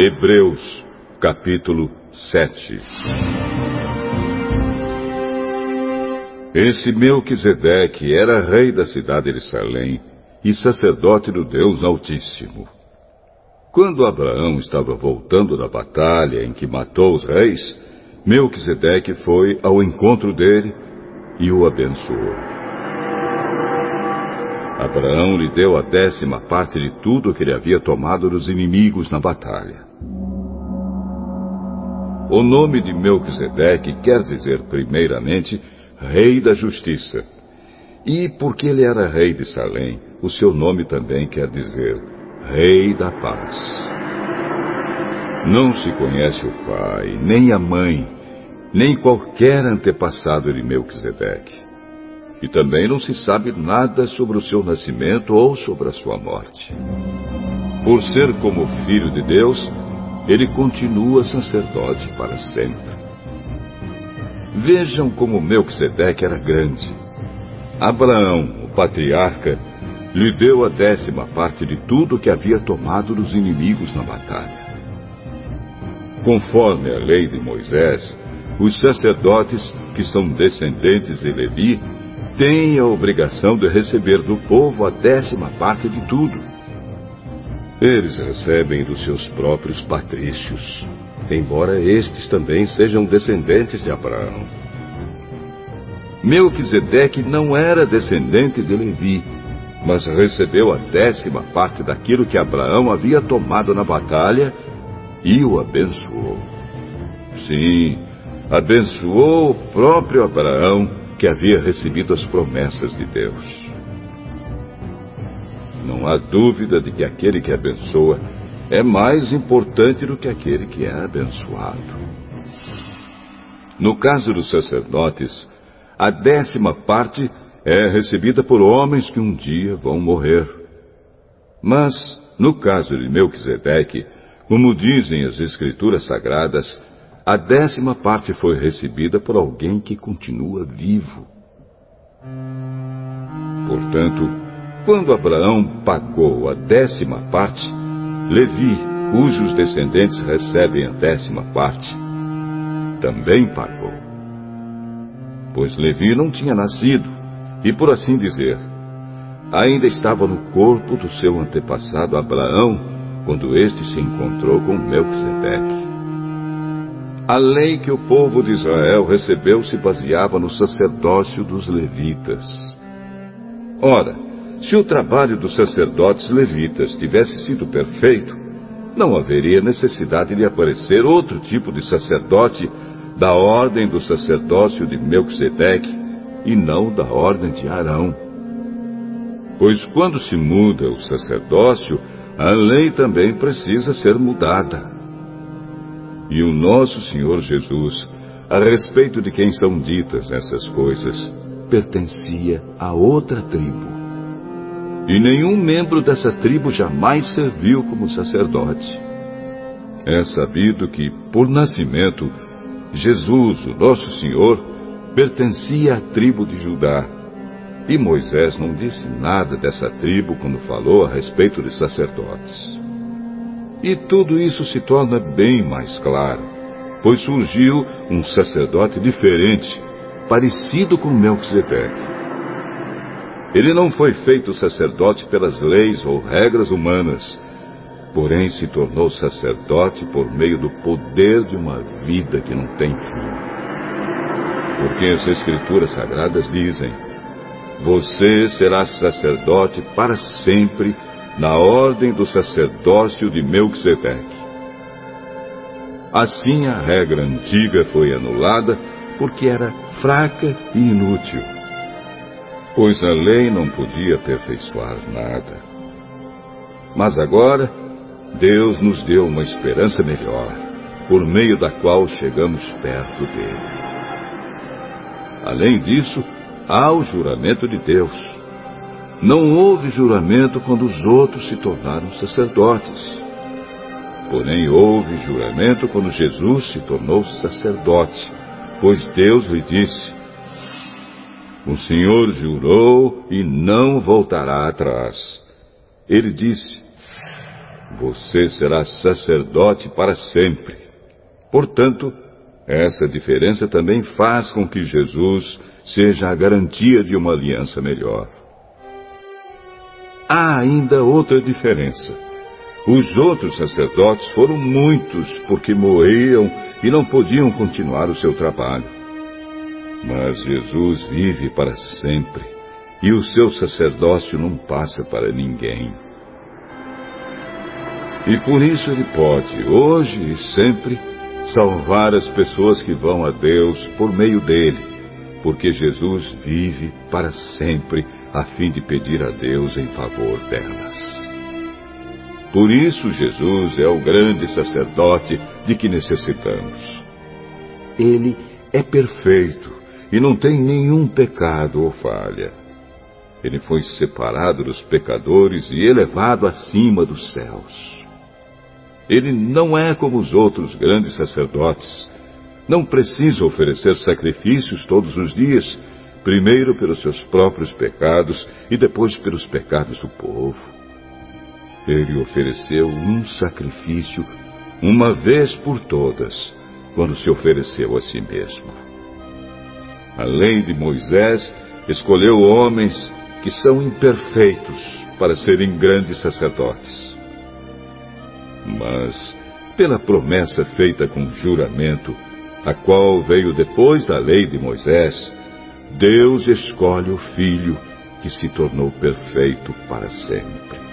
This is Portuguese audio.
Hebreus, capítulo 7 Esse Melquisedeque era rei da cidade de Salém e sacerdote do Deus Altíssimo. Quando Abraão estava voltando da batalha em que matou os reis, Melquisedeque foi ao encontro dele e o abençoou. Abraão lhe deu a décima parte de tudo que ele havia tomado dos inimigos na batalha. O nome de Melquisedeque quer dizer, primeiramente, Rei da Justiça. E porque ele era rei de Salém, o seu nome também quer dizer Rei da Paz. Não se conhece o pai, nem a mãe, nem qualquer antepassado de Melquisedeque. E também não se sabe nada sobre o seu nascimento ou sobre a sua morte. Por ser como filho de Deus, ele continua sacerdote para sempre. Vejam como Melquisedeque era grande. Abraão, o patriarca, lhe deu a décima parte de tudo que havia tomado dos inimigos na batalha. Conforme a lei de Moisés, os sacerdotes, que são descendentes de Levi, têm a obrigação de receber do povo a décima parte de tudo. Eles recebem dos seus próprios patrícios, embora estes também sejam descendentes de Abraão. Melquisedeque não era descendente de Levi, mas recebeu a décima parte daquilo que Abraão havia tomado na batalha e o abençoou. Sim, abençoou o próprio Abraão que havia recebido as promessas de Deus. Não há dúvida de que aquele que abençoa é mais importante do que aquele que é abençoado. No caso dos sacerdotes, a décima parte é recebida por homens que um dia vão morrer. Mas, no caso de Melquisedeque, como dizem as Escrituras Sagradas, a décima parte foi recebida por alguém que continua vivo. Portanto, quando Abraão pagou a décima parte, Levi, cujos descendentes recebem a décima parte, também pagou. Pois Levi não tinha nascido, e por assim dizer, ainda estava no corpo do seu antepassado Abraão quando este se encontrou com Melquisedeque. A lei que o povo de Israel recebeu se baseava no sacerdócio dos levitas. Ora, se o trabalho dos sacerdotes levitas tivesse sido perfeito, não haveria necessidade de aparecer outro tipo de sacerdote da ordem do sacerdócio de Melquisedeque e não da ordem de Arão. Pois quando se muda o sacerdócio, a lei também precisa ser mudada. E o nosso Senhor Jesus, a respeito de quem são ditas essas coisas, pertencia a outra tribo. E nenhum membro dessa tribo jamais serviu como sacerdote. É sabido que, por nascimento, Jesus, o nosso Senhor, pertencia à tribo de Judá. E Moisés não disse nada dessa tribo quando falou a respeito de sacerdotes. E tudo isso se torna bem mais claro, pois surgiu um sacerdote diferente, parecido com Melquisedeque. Ele não foi feito sacerdote pelas leis ou regras humanas, porém se tornou sacerdote por meio do poder de uma vida que não tem fim. Porque as Escrituras Sagradas dizem: Você será sacerdote para sempre, na ordem do sacerdócio de Melquisedeque. Assim a regra antiga foi anulada porque era fraca e inútil. Pois a lei não podia aperfeiçoar nada. Mas agora, Deus nos deu uma esperança melhor, por meio da qual chegamos perto dele. Além disso, há o juramento de Deus. Não houve juramento quando os outros se tornaram sacerdotes. Porém, houve juramento quando Jesus se tornou sacerdote, pois Deus lhe disse: O Senhor jurou e não voltará atrás. Ele disse: você será sacerdote para sempre. Portanto, essa diferença também faz com que Jesus seja a garantia de uma aliança melhor. Há ainda outra diferença. Os outros sacerdotes foram muitos porque morriam e não podiam continuar o seu trabalho. Mas Jesus vive para sempre e o seu sacerdócio não passa para ninguém. E por isso ele pode, hoje e sempre, salvar as pessoas que vão a Deus por meio dele, porque Jesus vive para sempre a fim de pedir a Deus em favor delas. Por isso Jesus é o grande sacerdote de que necessitamos. Ele é perfeito e não tem nenhum pecado ou falha. Ele foi separado dos pecadores e elevado acima dos céus. Ele não é como os outros grandes sacerdotes. Não precisa oferecer sacrifícios todos os dias, primeiro pelos seus próprios pecados e depois pelos pecados do povo. Ele ofereceu um sacrifício uma vez por todas, quando se ofereceu a si mesmo. A lei de Moisés escolheu homens que são imperfeitos para serem grandes sacerdotes. Mas, pela promessa feita com juramento, a qual veio depois da lei de Moisés, Deus escolhe o Filho que se tornou perfeito para sempre.